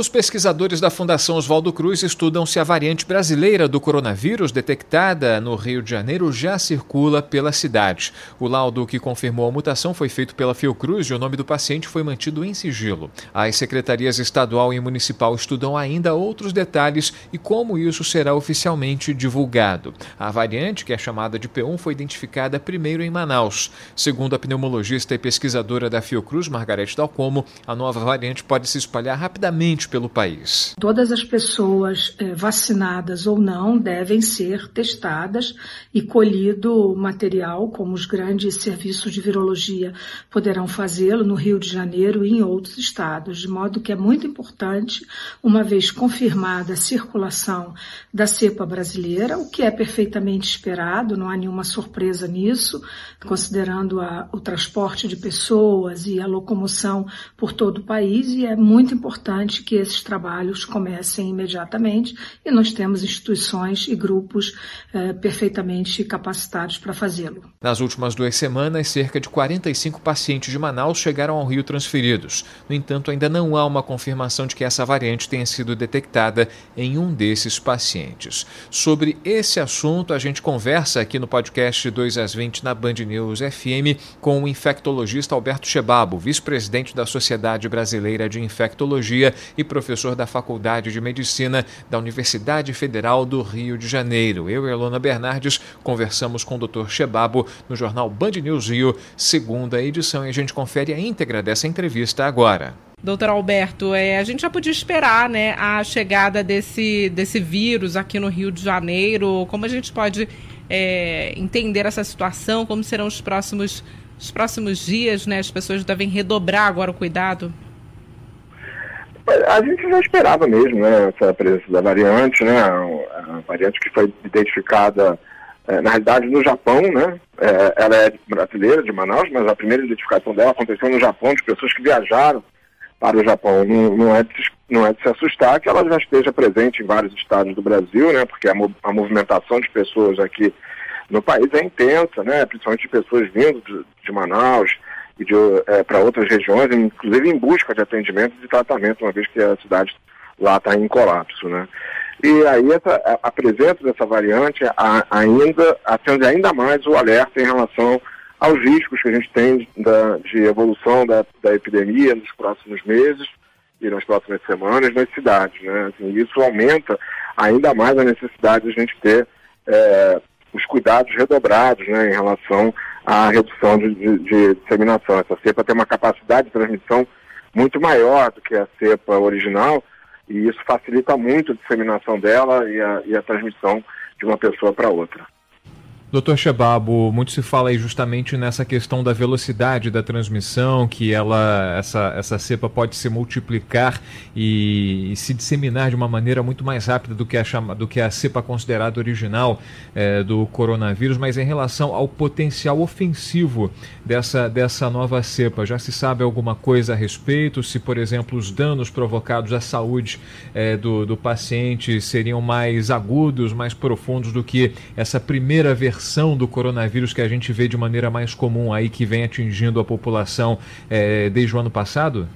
Os pesquisadores da Fundação Oswaldo Cruz estudam se a variante brasileira do coronavírus detectada no Rio de Janeiro já circula pela cidade. O laudo que confirmou a mutação foi feito pela Fiocruz e o nome do paciente foi mantido em sigilo. As secretarias estadual e municipal estudam ainda outros detalhes e como isso será oficialmente divulgado. A variante, que é chamada de P1, foi identificada primeiro em Manaus. Segundo a pneumologista e pesquisadora da Fiocruz, Margarete Dalcomo, a nova variante pode se espalhar rapidamente pelo país. Todas as pessoas eh, vacinadas ou não devem ser testadas e colhido material, como os grandes serviços de virologia poderão fazê-lo no Rio de Janeiro e em outros estados, de modo que é muito importante, uma vez confirmada a circulação da cepa brasileira, o que é perfeitamente esperado, não há nenhuma surpresa nisso, considerando a, o transporte de pessoas e a locomoção por todo o país, e é muito importante que esses trabalhos comecem imediatamente e nós temos instituições e grupos eh, perfeitamente capacitados para fazê-lo. Nas últimas duas semanas, cerca de 45 pacientes de Manaus chegaram ao Rio transferidos. No entanto, ainda não há uma confirmação de que essa variante tenha sido detectada em um desses pacientes. Sobre esse assunto, a gente conversa aqui no podcast 2 às 20 na Band News FM com o infectologista Alberto Chebabo, vice-presidente da Sociedade Brasileira de Infectologia e professor da Faculdade de Medicina da Universidade Federal do Rio de Janeiro. Eu e Elona Bernardes conversamos com o Dr. Chebabo no jornal Band News Rio, segunda edição, e a gente confere a íntegra dessa entrevista agora. Doutor Alberto, é, a gente já podia esperar né, a chegada desse, desse vírus aqui no Rio de Janeiro. Como a gente pode é, entender essa situação? Como serão os próximos, os próximos dias? Né? As pessoas devem redobrar agora o cuidado? A gente já esperava mesmo, né, essa presença da variante, né, a variante que foi identificada, é, na realidade, no Japão, né, é, ela é brasileira, de Manaus, mas a primeira identificação dela aconteceu no Japão, de pessoas que viajaram para o Japão. Não, não, é, de, não é de se assustar que ela já esteja presente em vários estados do Brasil, né, porque a, a movimentação de pessoas aqui no país é intensa, né, principalmente de pessoas vindo de, de Manaus, é, para outras regiões, inclusive em busca de atendimento e de tratamento, uma vez que a cidade lá está em colapso, né? E aí essa, a presença dessa variante a, ainda acende ainda mais o alerta em relação aos riscos que a gente tem da, de evolução da, da epidemia nos próximos meses e nas próximas semanas nas cidades, né? Assim, isso aumenta ainda mais a necessidade de a gente ter é, os cuidados redobrados, né, em relação à redução de, de, de disseminação. Essa cepa tem uma capacidade de transmissão muito maior do que a cepa original e isso facilita muito a disseminação dela e a, e a transmissão de uma pessoa para outra. Doutor Chebabo, muito se fala aí justamente nessa questão da velocidade da transmissão, que ela, essa, essa cepa pode se multiplicar e, e se disseminar de uma maneira muito mais rápida do que a, chama, do que a cepa considerada original é, do coronavírus, mas em relação ao potencial ofensivo dessa, dessa nova cepa, já se sabe alguma coisa a respeito? Se, por exemplo, os danos provocados à saúde é, do, do paciente seriam mais agudos, mais profundos do que essa primeira versão versão do coronavírus que a gente vê de maneira mais comum aí, que vem atingindo a população é, desde o ano passado?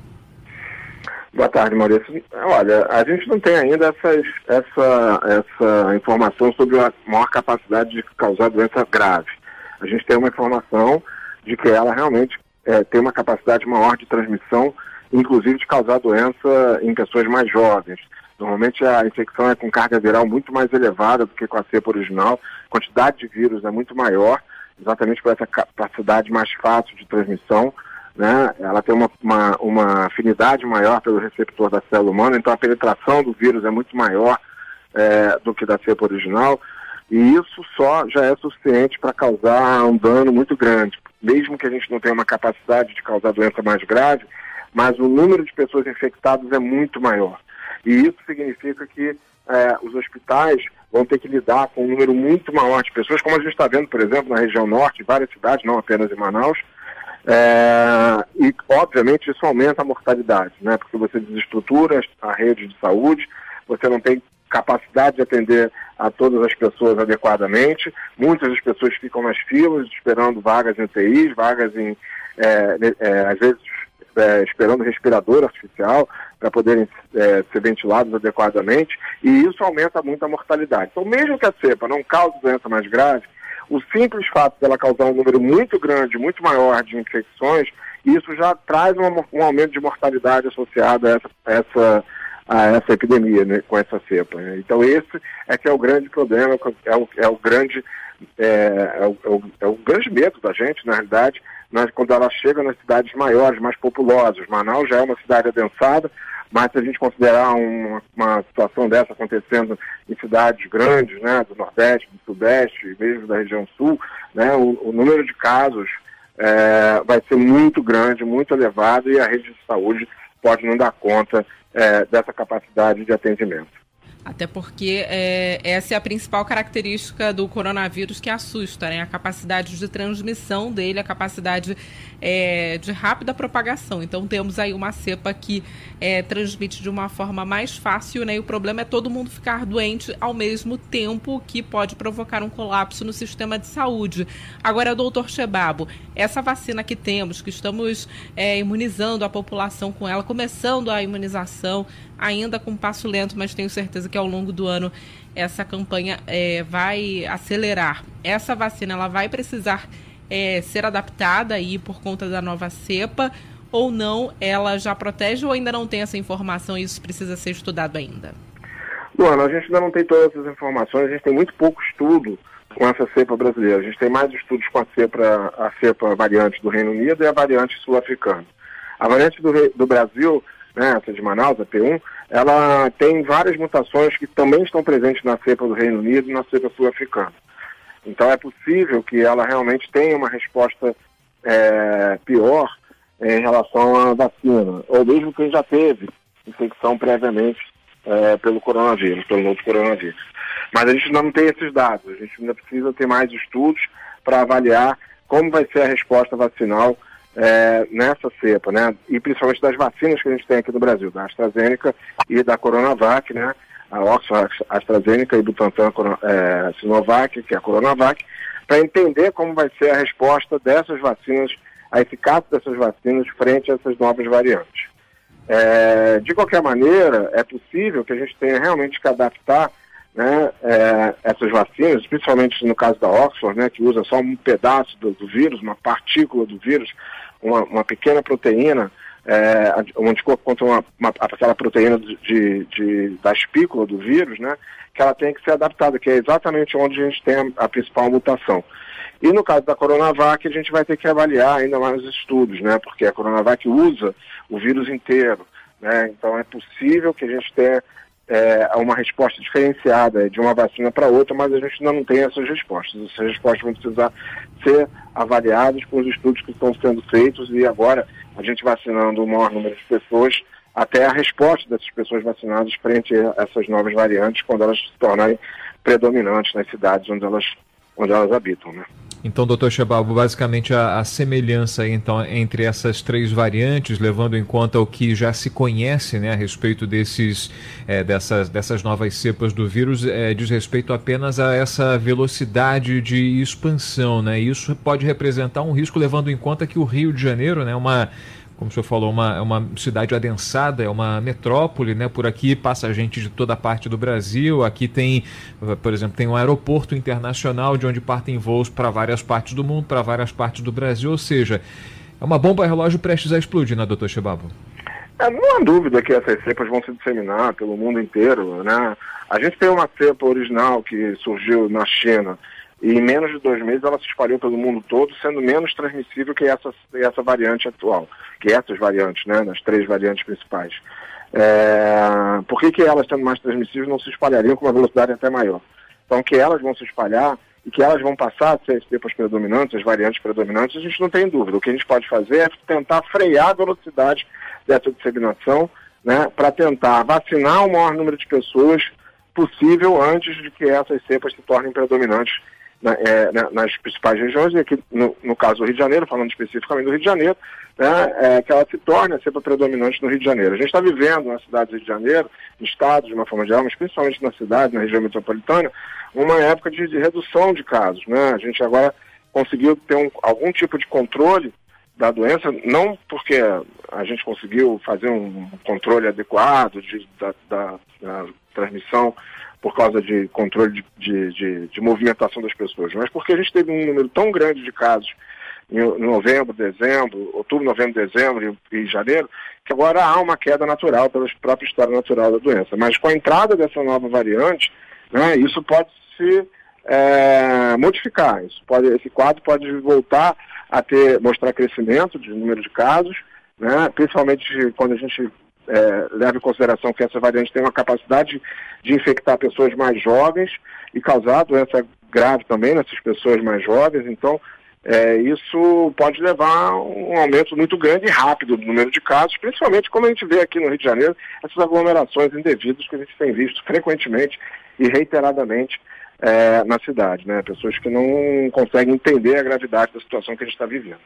Boa tarde, Maurício. Olha, a gente não tem ainda essas, essa, essa informação sobre a maior capacidade de causar doença grave. A gente tem uma informação de que ela realmente é, tem uma capacidade maior de transmissão, inclusive de causar doença em pessoas mais jovens. Normalmente a infecção é com carga viral muito mais elevada do que com a cepa original, a quantidade de vírus é muito maior, exatamente por essa capacidade mais fácil de transmissão. Né? Ela tem uma, uma, uma afinidade maior pelo receptor da célula humana, então a penetração do vírus é muito maior é, do que da cepa original, e isso só já é suficiente para causar um dano muito grande. Mesmo que a gente não tenha uma capacidade de causar doença mais grave, mas o número de pessoas infectadas é muito maior. E isso significa que é, os hospitais vão ter que lidar com um número muito maior de pessoas, como a gente está vendo, por exemplo, na região norte, em várias cidades, não apenas em Manaus. É, e, obviamente, isso aumenta a mortalidade, né? porque você desestrutura a rede de saúde, você não tem capacidade de atender a todas as pessoas adequadamente. Muitas das pessoas ficam nas filas esperando vagas em UTIs, vagas em, é, é, às vezes, é, esperando respirador artificial para poderem é, ser ventilados adequadamente, e isso aumenta muito a mortalidade. Então, mesmo que a cepa não cause doença mais grave, o simples fato dela causar um número muito grande, muito maior de infecções, isso já traz uma, um aumento de mortalidade associado a essa, essa, a essa epidemia, né, com essa cepa. Né? Então esse é que é o grande problema, é o, é o grande é, é, o, é, o, é grande medo da gente, na realidade, mas quando ela chega nas cidades maiores, mais populosas. Manaus já é uma cidade adensada, mas se a gente considerar uma, uma situação dessa acontecendo em cidades grandes, né, do Nordeste, do Sudeste, mesmo da região Sul, né, o, o número de casos é, vai ser muito grande, muito elevado e a rede de saúde pode não dar conta é, dessa capacidade de atendimento. Até porque é, essa é a principal característica do coronavírus que assusta, né? A capacidade de transmissão dele, a capacidade é, de rápida propagação. Então temos aí uma cepa que é, transmite de uma forma mais fácil, né? E o problema é todo mundo ficar doente ao mesmo tempo, que pode provocar um colapso no sistema de saúde. Agora, doutor Chebabo, essa vacina que temos, que estamos é, imunizando a população com ela, começando a imunização, ainda com passo lento, mas tenho certeza que ao longo do ano essa campanha é, vai acelerar. Essa vacina ela vai precisar é, ser adaptada aí por conta da nova cepa ou não? Ela já protege ou ainda não tem essa informação e isso precisa ser estudado ainda? Luana, a gente ainda não tem todas essas informações, a gente tem muito pouco estudo com essa cepa brasileira. A gente tem mais estudos com a cepa, a cepa variante do Reino Unido e a variante sul-africana. A variante do, do Brasil, né, essa de Manaus, a P1, ela tem várias mutações que também estão presentes na cepa do Reino Unido e na cepa sul-africana. Então é possível que ela realmente tenha uma resposta é, pior em relação à vacina, ou mesmo quem já teve infecção previamente é, pelo coronavírus, pelo novo coronavírus. Mas a gente ainda não tem esses dados, a gente ainda precisa ter mais estudos para avaliar como vai ser a resposta vacinal é, nessa cepa, né? E principalmente das vacinas que a gente tem aqui no Brasil, da AstraZeneca e da Coronavac, né? a Oxford AstraZeneca e Butantan é, Sinovac, que é a Coronavac, para entender como vai ser a resposta dessas vacinas, a eficácia dessas vacinas frente a essas novas variantes. É, de qualquer maneira, é possível que a gente tenha realmente que adaptar né, é, essas vacinas, principalmente no caso da Oxford, né, que usa só um pedaço do, do vírus, uma partícula do vírus, uma, uma pequena proteína, é, um anticorpo contra uma, uma, aquela proteína de, de, da espícula do vírus, né, que ela tem que ser adaptada, que é exatamente onde a gente tem a, a, principal mutação. E no caso da Coronavac, a gente vai ter que avaliar ainda mais os estudos, né, porque a Coronavac usa o vírus inteiro. Né, então é possível que a gente tenha é, uma resposta diferenciada de uma vacina para outra, mas a gente ainda não tem essas respostas. Essas respostas vão precisar ser avaliadas com os estudos que estão sendo feitos e agora a gente vacinando o maior número de pessoas, até a resposta dessas pessoas vacinadas frente a essas novas variantes quando elas se tornarem predominantes nas cidades onde elas, onde elas habitam. Né? Então, doutor Chebabo, basicamente a, a, semelhança então, entre essas três variantes, levando em conta o que já se conhece né, a respeito desses, é, dessas, dessas novas cepas do vírus, é, diz respeito apenas a essa velocidade de expansão. Né? Isso pode representar um risco, levando em conta que o Rio de Janeiro, né, uma como o senhor falou, uma, é uma cidade adensada, é uma metrópole, né? Por aqui passa gente de toda parte do Brasil. Aqui tem, por exemplo, tem um aeroporto internacional de onde partem voos para várias partes do mundo, para várias partes do Brasil. Ou seja, é uma bomba relógio prestes a explodir, né, doutor Chebabo? É, não há dúvida que essas cepas vão se disseminar pelo mundo inteiro, né? A gente tem uma cepa original que surgiu na China, e em menos de dois meses ela se espalhou pelo mundo todo, sendo menos transmissível que essa, essa variante atual, que essas variantes, né, nas três variantes principais. É, por que, que elas, sendo mais transmissíveis, não se espalhariam com uma velocidade até maior? Então, que elas vão se espalhar e que elas vão passar a ser as cepas predominantes, as variantes predominantes, a gente não tem dúvida. O que a gente pode fazer é tentar frear a velocidade dessa disseminação, né, para tentar vacinar o maior número de pessoas possível antes de que essas cepas se tornem predominantes é, nas principais regiões, e aqui no, no, caso do Rio de Janeiro, falando especificamente do Rio de Janeiro, né, é, que ela se torne a cepa predominante no Rio de Janeiro. A gente está vivendo na cidade do Rio de Janeiro, no estado de uma forma geral, mas principalmente na cidade, na região metropolitana, uma época de, de redução de casos. Né? A gente agora conseguiu ter um, algum tipo de controle da doença, não porque a gente conseguiu fazer um controle adequado de, da, da, da transmissão por causa de controle de, de, de, de, movimentação das pessoas, mas porque a gente teve um número tão grande de casos em novembro, dezembro, outubro, novembro, dezembro e, janeiro, que agora há uma queda natural pela própria história natural da doença. Mas com a entrada dessa nova variante, né, isso pode se é, modificar. Isso pode, esse quadro pode voltar a ter, mostrar crescimento de número de casos, né, principalmente quando a gente é, leva em consideração que essa variante tem uma capacidade de infectar pessoas mais jovens e causar doença grave também nessas pessoas mais jovens. Então, é, isso pode levar a um aumento muito grande e rápido do número de casos, principalmente como a gente vê aqui no Rio de Janeiro, essas aglomerações indevidas que a gente tem visto frequentemente e reiteradamente é, na cidade, né? Pessoas que não conseguem entender a gravidade da situação que a gente está vivendo.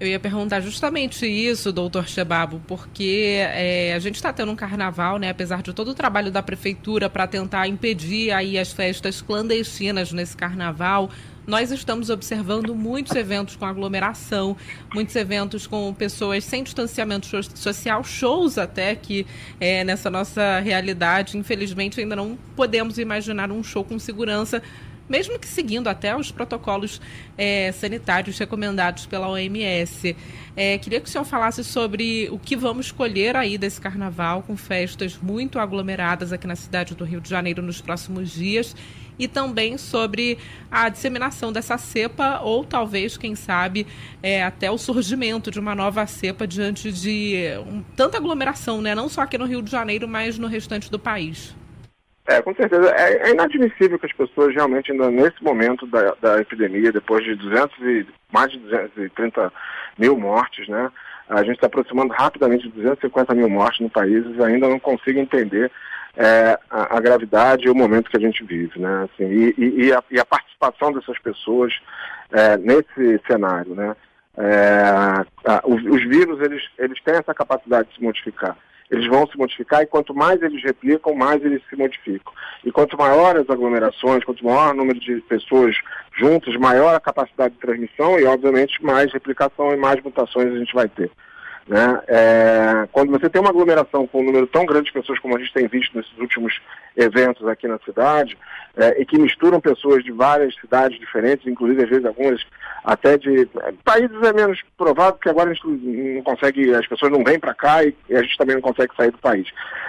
Eu ia perguntar justamente isso, doutor Chebabo, porque é, a gente está tendo um carnaval, né? Apesar de todo o trabalho da prefeitura para tentar impedir aí as festas clandestinas nesse carnaval, nós estamos observando muitos eventos com aglomeração, muitos eventos com pessoas sem distanciamento social, shows até que é, nessa nossa realidade, infelizmente, ainda não podemos imaginar um show com segurança mesmo que seguindo até os protocolos é, sanitários recomendados pela OMS. É, queria que o senhor falasse sobre o que vamos escolher aí desse carnaval, com festas muito aglomeradas aqui na cidade do Rio de Janeiro nos próximos dias e também sobre a disseminação dessa cepa ou talvez, quem sabe, é, até o surgimento de uma nova cepa diante de um, tanta aglomeração, né? não só aqui no Rio de Janeiro, mas no restante do país. É, com certeza. É, é inadmissível que as pessoas realmente, ainda nesse momento da, da epidemia, depois de 200 e, mais de 230 mil mortes, né? A gente está aproximando rapidamente de 250 mil mortes no país e ainda não consigo entender é, a, a, gravidade e o momento que a gente vive, né? Assim, e, e, e, a, e a, participação dessas pessoas é, nesse cenário, né? É, a, os, os, vírus, eles, eles têm essa capacidade de se modificar. Eles vão se modificar e quanto mais eles replicam, mais eles se modificam. E quanto maior as aglomerações, quanto maior o número de pessoas juntas, maior a capacidade de transmissão e, obviamente, mais replicação e mais mutações a gente vai ter. Né? É, quando você tem uma aglomeração com um número tão grande de pessoas como a gente tem visto nesses últimos eventos aqui na cidade, é, e que misturam pessoas de várias cidades diferentes, inclusive às vezes algumas até de países é menos provável, porque agora a gente não consegue, as pessoas não vêm para cá e, e, a gente também não consegue sair do país.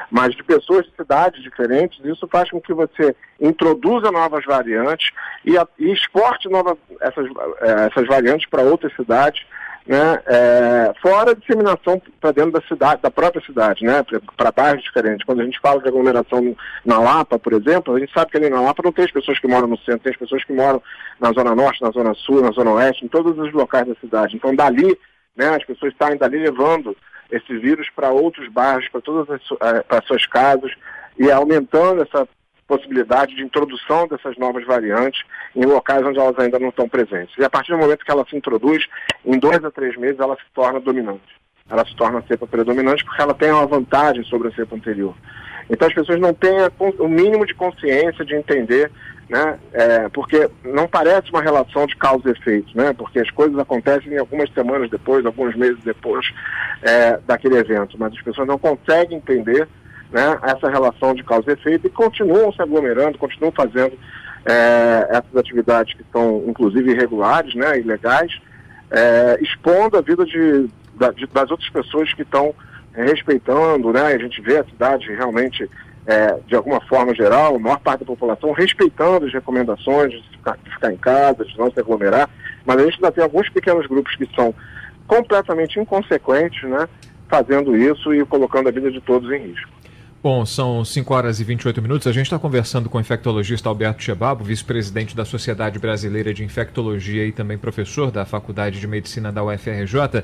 Mas de pessoas de cidades diferentes, isso faz com que você introduza novas variantes e, e exporte novas, essas, é, essas variantes para outras cidades né, é, fora a disseminação para dentro da cidade, da própria cidade, né, para bairros diferentes. Quando a gente fala de aglomeração na Lapa, por exemplo, a gente sabe que ali na Lapa não tem as pessoas que moram no centro, tem as pessoas que moram na Zona Norte, na Zona Sul, na Zona Oeste, em todos os locais da cidade. Então, dali, né, as pessoas saem dali levando esse vírus para outros bairros, para todas as é, para suas casas, e aumentando essa possibilidade de introdução dessas novas variantes em locais onde elas ainda não estão presentes. E a partir do momento que ela se introduz, em dois a três meses ela se torna dominante. Ela se torna a cepa predominante porque ela tem uma vantagem sobre a cepa anterior. Então as pessoas não têm o mínimo de consciência de entender, né? É, porque não parece uma relação de causa e efeito, né? Porque as coisas acontecem algumas semanas depois, alguns meses depois é, daquele evento, mas as pessoas não conseguem entender né, essa relação de causa e efeito e continuam se aglomerando, continuam fazendo é, essas atividades que são, inclusive, irregulares, né, ilegais, é, expondo a vida de, de, das outras pessoas que estão respeitando, né, a gente vê a cidade realmente, é, de alguma forma geral, a maior parte da população respeitando as recomendações de ficar, de ficar em casa, de não se aglomerar, mas a gente ainda tem alguns pequenos grupos que são completamente inconsequentes, né, fazendo isso e colocando a vida de todos em risco. Bom, são 5 horas e 28 minutos. A gente está conversando com o infectologista Alberto Chebabo, vice-presidente da Sociedade Brasileira de Infectologia e também professor da Faculdade de Medicina da UFRJ.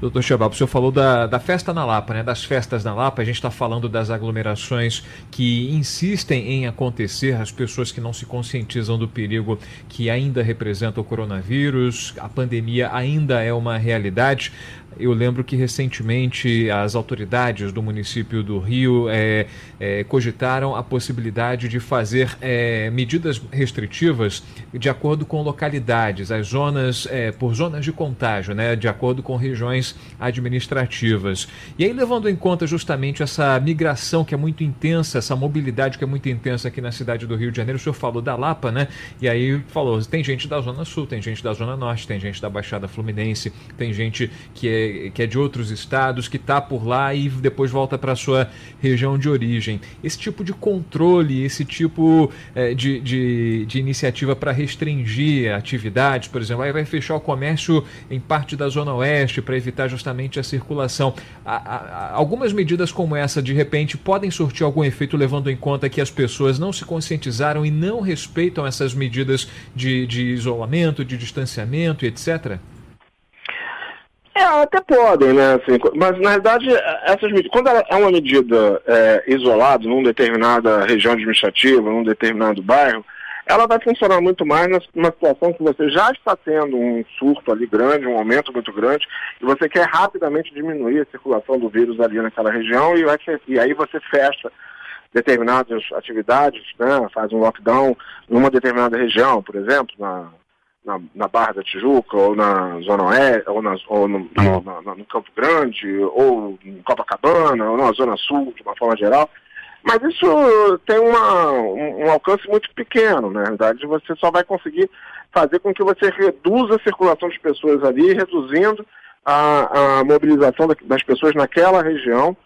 Doutor Chebabo, o senhor falou da, da festa na Lapa, né? das festas na Lapa. A gente está falando das aglomerações que insistem em acontecer, as pessoas que não se conscientizam do perigo que ainda representa o coronavírus, a pandemia ainda é uma realidade. Eu lembro que recentemente as autoridades do município do Rio é, é, cogitaram a possibilidade de fazer é, medidas restritivas de acordo com localidades, as zonas, por zonas de contágio, né, de acordo com regiões administrativas. E aí, levando em conta justamente essa migração que é muito intensa, essa mobilidade que é muito intensa aqui na cidade do Rio de Janeiro, o senhor falou da Lapa, né? E aí falou: tem gente da Zona Sul, tem gente da Zona Norte, tem gente da Baixada Fluminense, tem gente que é que é de outros estados, que está por lá e depois volta para a sua região de origem. Esse tipo de controle, esse tipo é, de, de, de, iniciativa para restringir atividades, por exemplo, aí vai fechar o comércio em parte da Zona Oeste para evitar justamente a circulação. A, a, algumas medidas como essa, de repente, podem surtir algum efeito, levando em conta que as pessoas não se conscientizaram e não respeitam essas medidas de, de isolamento, de distanciamento, etc. É, até podem, né? Assim, mas na verdade, essas medidas, quando é uma medida é, isolada numa determinada região administrativa, num determinado bairro, ela vai funcionar muito mais numa situação que você já está tendo um surto ali grande, um aumento muito grande, e você quer rapidamente diminuir a circulação do vírus ali naquela região e, vai, e aí você fecha determinadas atividades, né, faz um lockdown numa determinada região, por exemplo, na, na, na, Barra da Tijuca, ou na Zona Oeste, ou, na, ou no, no, no, Campo Grande, ou em Copacabana, ou na Zona Sul, de uma forma geral. Mas isso tem uma, um, um, alcance muito pequeno, na verdade, você só vai conseguir fazer com que você reduza a circulação de pessoas ali, reduzindo a, a mobilização das pessoas naquela região,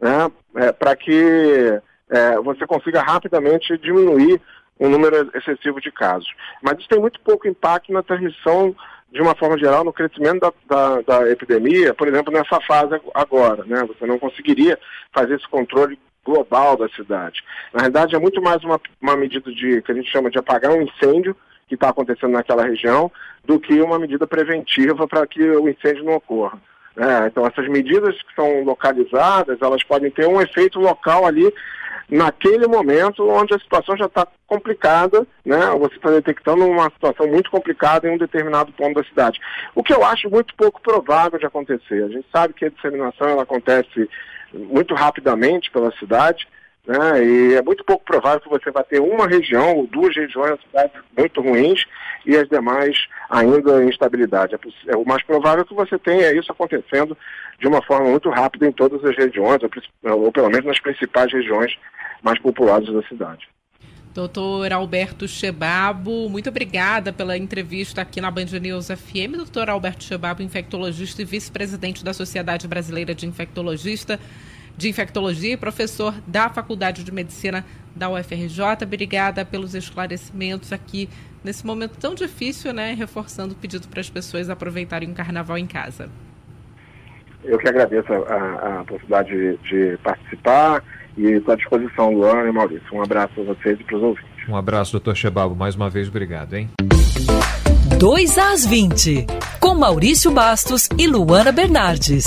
né, é, para que é, você consiga rapidamente diminuir um número excessivo de casos. Mas isso tem muito pouco impacto na transmissão, de uma forma geral, no crescimento da, da, da epidemia, por exemplo, nessa fase agora. Né? Você não conseguiria fazer esse controle global da cidade. Na realidade, é muito mais uma, uma medida de que a gente chama de apagar um incêndio que está acontecendo naquela região do que uma medida preventiva para que o incêndio não ocorra. É, então, essas medidas que são localizadas, elas podem ter um efeito local ali naquele momento onde a situação já está complicada, né? Você está detectando uma situação muito complicada em um determinado ponto da cidade. O que eu acho muito pouco provável de acontecer. A gente sabe que a disseminação ela acontece muito rapidamente pela cidade, né? E é muito pouco provável que você vai ter uma região ou duas regiões na cidade muito ruins e as demais ainda em instabilidade. É, é, o mais provável que você tenha isso acontecendo de uma forma muito rápida em todas as regiões, ou, ou pelo menos nas principais regiões mais populosas da cidade. Doutor Alberto Chebabo, muito obrigada pela entrevista aqui na Band News FM. Doutor Alberto Chebabo, infectologista e vice-presidente da Sociedade Brasileira de Infectologista, de Infectologia e professor da Faculdade de Medicina da UFRJ. Obrigada pelos esclarecimentos aqui nesse momento tão difícil, né? Reforçando o pedido para as pessoas aproveitarem o carnaval em casa. Eu que agradeço a, a possibilidade de, de participar e estou à disposição, Luana e Maurício. Um abraço a vocês e para os ouvintes. Um abraço, doutor Chebabo. Mais uma vez, obrigado, hein? 2 às 20, com Maurício Bastos e Luana Bernardes.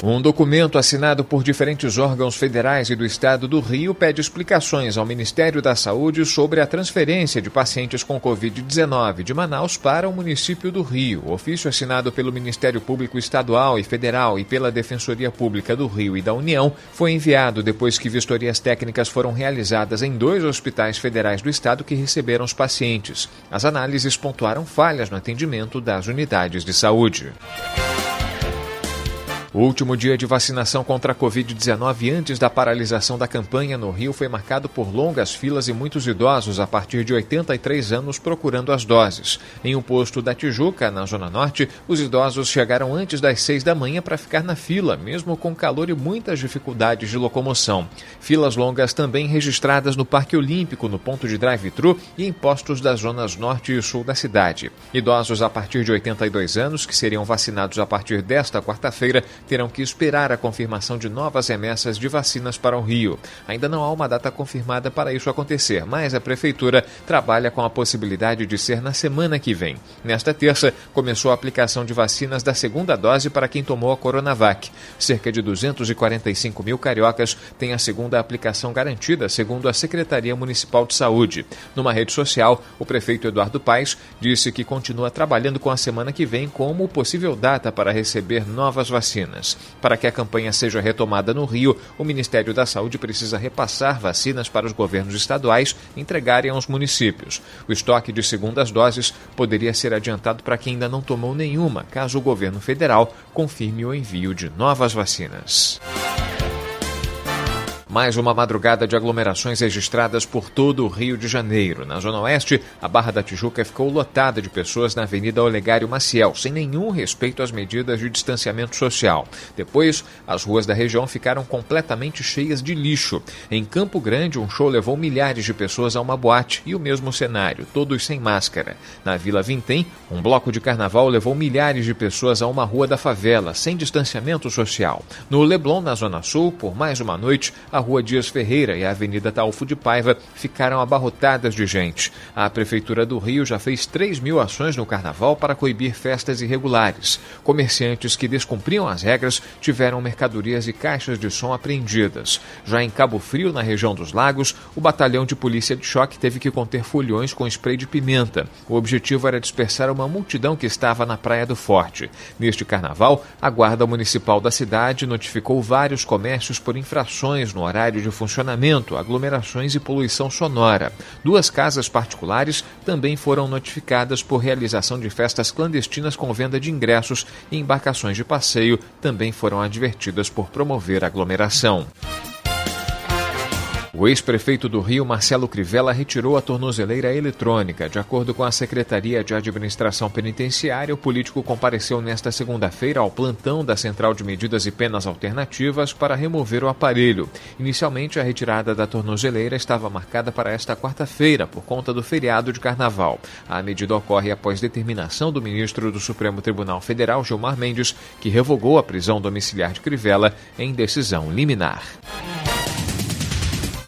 Um documento assinado por diferentes órgãos federais e do Estado do Rio pede explicações ao Ministério da Saúde sobre a transferência de pacientes com Covid-19 de Manaus para o município do Rio. O ofício assinado pelo Ministério Público Estadual e Federal e pela Defensoria Pública do Rio e da União foi enviado depois que vistorias técnicas foram realizadas em dois hospitais federais do Estado que receberam os pacientes. As análises pontuaram falhas no atendimento das unidades de saúde. O último dia de vacinação contra a Covid-19 antes da paralisação da campanha no Rio foi marcado por longas filas e muitos idosos a partir de 83 anos procurando as doses. Em um posto da Tijuca, na Zona Norte, os idosos chegaram antes das 6 da manhã para ficar na fila, mesmo com calor e muitas dificuldades de locomoção. Filas longas também registradas no Parque Olímpico, no ponto de drive-thru e em postos das zonas norte e sul da cidade. Idosos a partir de 82 anos, que seriam vacinados a partir desta quarta-feira, terão que esperar a confirmação de novas remessas de vacinas para o Rio. Ainda não há uma data confirmada para isso acontecer, mas a Prefeitura trabalha com a possibilidade de ser na semana que vem. Nesta terça, começou a aplicação de vacinas da segunda dose para quem tomou a Coronavac. Cerca de 245 mil cariocas têm a segunda aplicação garantida, segundo a Secretaria Municipal de Saúde. Numa rede social, o prefeito Eduardo Paes disse que continua trabalhando com a semana que vem como possível data para receber novas vacinas. Para que a campanha seja retomada no Rio, o Ministério da Saúde precisa repassar vacinas para os governos estaduais entregarem aos municípios. O estoque de segundas doses poderia ser adiantado para quem ainda não tomou nenhuma, caso o governo federal confirme o envio de novas vacinas. Mais uma madrugada de aglomerações registradas por todo o Rio de Janeiro. Na Zona Oeste, a Barra da Tijuca ficou lotada de pessoas na Avenida Olegário Maciel, sem nenhum respeito às medidas de distanciamento social. Depois, as ruas da região ficaram completamente cheias de lixo. Em Campo Grande, um show levou milhares de pessoas a uma boate e o mesmo cenário, todos sem máscara. Na Vila Vintém, um bloco de carnaval levou milhares de pessoas a uma rua da favela, sem distanciamento social. No Leblon, na Zona Sul, por mais uma noite, a Rua Dias Ferreira e a Avenida Taufo de Paiva ficaram abarrotadas de gente. A Prefeitura do Rio já fez 3 mil ações no Carnaval para coibir festas irregulares. Comerciantes que descumpriam as regras tiveram mercadorias e caixas de som apreendidas. Já em Cabo Frio, na região dos Lagos, o batalhão de polícia de choque teve que conter folhões com spray de pimenta. O objetivo era dispersar uma multidão que estava na Praia do Forte. Neste carnaval, a Guarda Municipal da cidade notificou vários comércios por infrações no horário de funcionamento, aglomerações e poluição sonora. Duas casas particulares também foram notificadas por realização de festas clandestinas com venda de ingressos e embarcações de passeio também foram advertidas por promover aglomeração. O ex-prefeito do Rio, Marcelo Crivella, retirou a tornozeleira eletrônica. De acordo com a Secretaria de Administração Penitenciária, o político compareceu nesta segunda-feira ao plantão da Central de Medidas e Penas Alternativas para remover o aparelho. Inicialmente, a retirada da tornozeleira estava marcada para esta quarta-feira, por conta do feriado de carnaval. A medida ocorre após determinação do ministro do Supremo Tribunal Federal, Gilmar Mendes, que revogou a prisão domiciliar de Crivella em decisão liminar.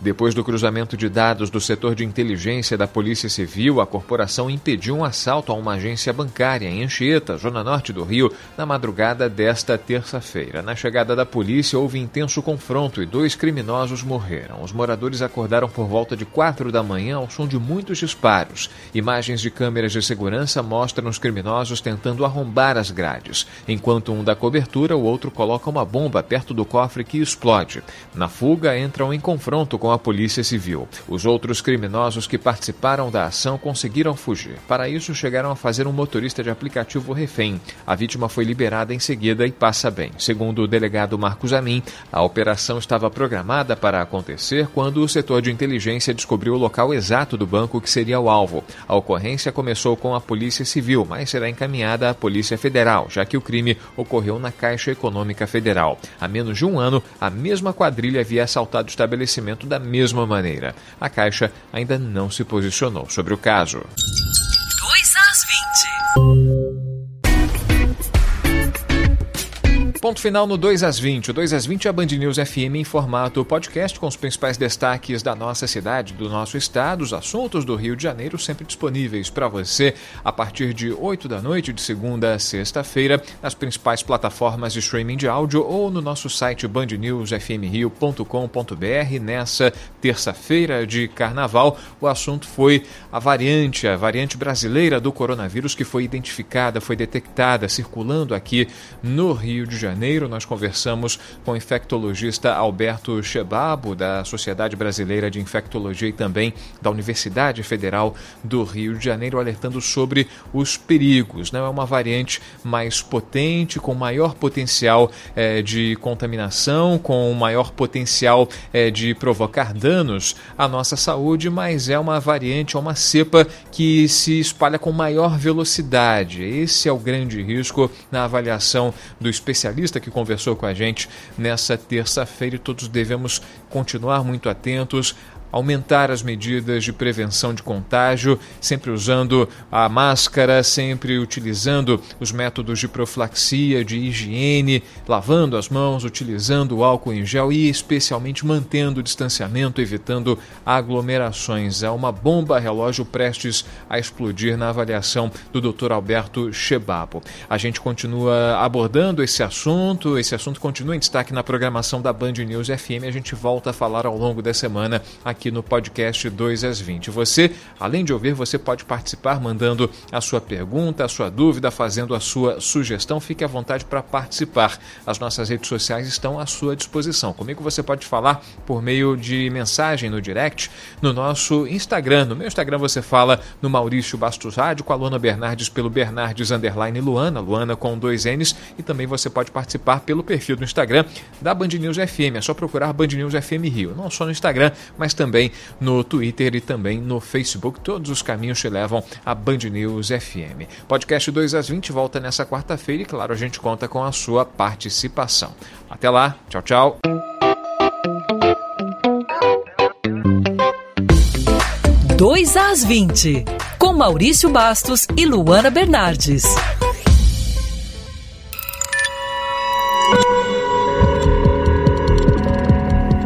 Depois do cruzamento de dados do setor de inteligência da Polícia Civil, a corporação impediu um assalto a uma agência bancária em Anchieta, zona norte do Rio, na madrugada desta terça-feira. Na chegada da polícia, houve intenso confronto e dois criminosos morreram. Os moradores acordaram por volta de quatro da manhã ao som de muitos disparos. Imagens de câmeras de segurança mostram os criminosos tentando arrombar as grades. Enquanto um dá cobertura, o outro coloca uma bomba perto do cofre que explode. Na fuga, entram em confronto com a Polícia Civil. Os outros criminosos que participaram da ação conseguiram fugir. Para isso, chegaram a fazer um motorista de aplicativo refém. A vítima foi liberada em seguida e passa bem. Segundo o delegado Marcos Amin, a operação estava programada para acontecer quando o setor de inteligência descobriu o local exato do banco que seria o alvo. A ocorrência começou com a Polícia Civil, mas será encaminhada à Polícia Federal, já que o crime ocorreu na Caixa Econômica Federal. Há menos de um ano, a mesma quadrilha havia assaltado o estabelecimento da mesma maneira. A Caixa ainda não se posicionou sobre o caso. 2 às 20. Ponto final no 2 às 20. O 2 às 20 é a Band News FM em formato podcast com os principais destaques da nossa cidade, do nosso estado, os assuntos do Rio de Janeiro, sempre disponíveis para você a partir de 8 da noite, de segunda a sexta-feira, nas principais plataformas de streaming de áudio ou no nosso site bandnewsfmrio.com.br. Nessa terça-feira de carnaval, o assunto foi a variante, a variante brasileira do coronavírus que foi identificada, foi detectada, circulando aqui no Rio de Janeiro. Janeiro, nós conversamos com o infectologista Alberto Chebabo, da Sociedade Brasileira de Infectologia e também da Universidade Federal do Rio de Janeiro, alertando sobre os perigos. Não é uma variante mais potente, com maior potencial é, de contaminação, com maior potencial é, de provocar danos à nossa saúde, mas é uma variante, é uma cepa que se espalha com maior velocidade. Esse é o grande risco na avaliação do especialista jornalista que conversou com a gente nessa terça-feira e todos devemos continuar muito atentos aumentar as medidas de prevenção de contágio, sempre usando a máscara, sempre utilizando os métodos de profilaxia, de higiene, lavando as mãos, utilizando o álcool em gel e especialmente mantendo o distanciamento, evitando aglomerações. É uma bomba relógio prestes a explodir na avaliação do Dr. Alberto Chebabo. A gente continua abordando esse assunto, esse assunto continua em destaque na programação da Band News FM. A gente volta a falar ao longo da semana aqui no podcast 2 às 20. Você, além de ouvir, você pode participar mandando a sua pergunta, a sua dúvida, fazendo a sua sugestão. Fique à vontade para participar. As nossas redes sociais estão à sua disposição. Comigo você pode falar por meio de mensagem no direct no nosso Instagram. No meu Instagram você fala no Maurício Bastos Rádio com a Luana Bernardes pelo Bernardes Underline Luana, Luana com dois N's. E também você pode participar pelo perfil do Instagram da Band News FM. É só procurar Band News FM Rio. Não só no Instagram, mas também no Twitter e também no Facebook. Todos os caminhos te levam a Band News FM. Podcast 2 às 20 volta nessa quarta-feira e, claro, a gente conta com a sua participação. Até lá. Tchau, tchau. 2 às 20, com Maurício Bastos e Luana Bernardes.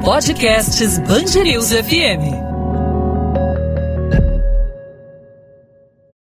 Podcasts Bangerils FM.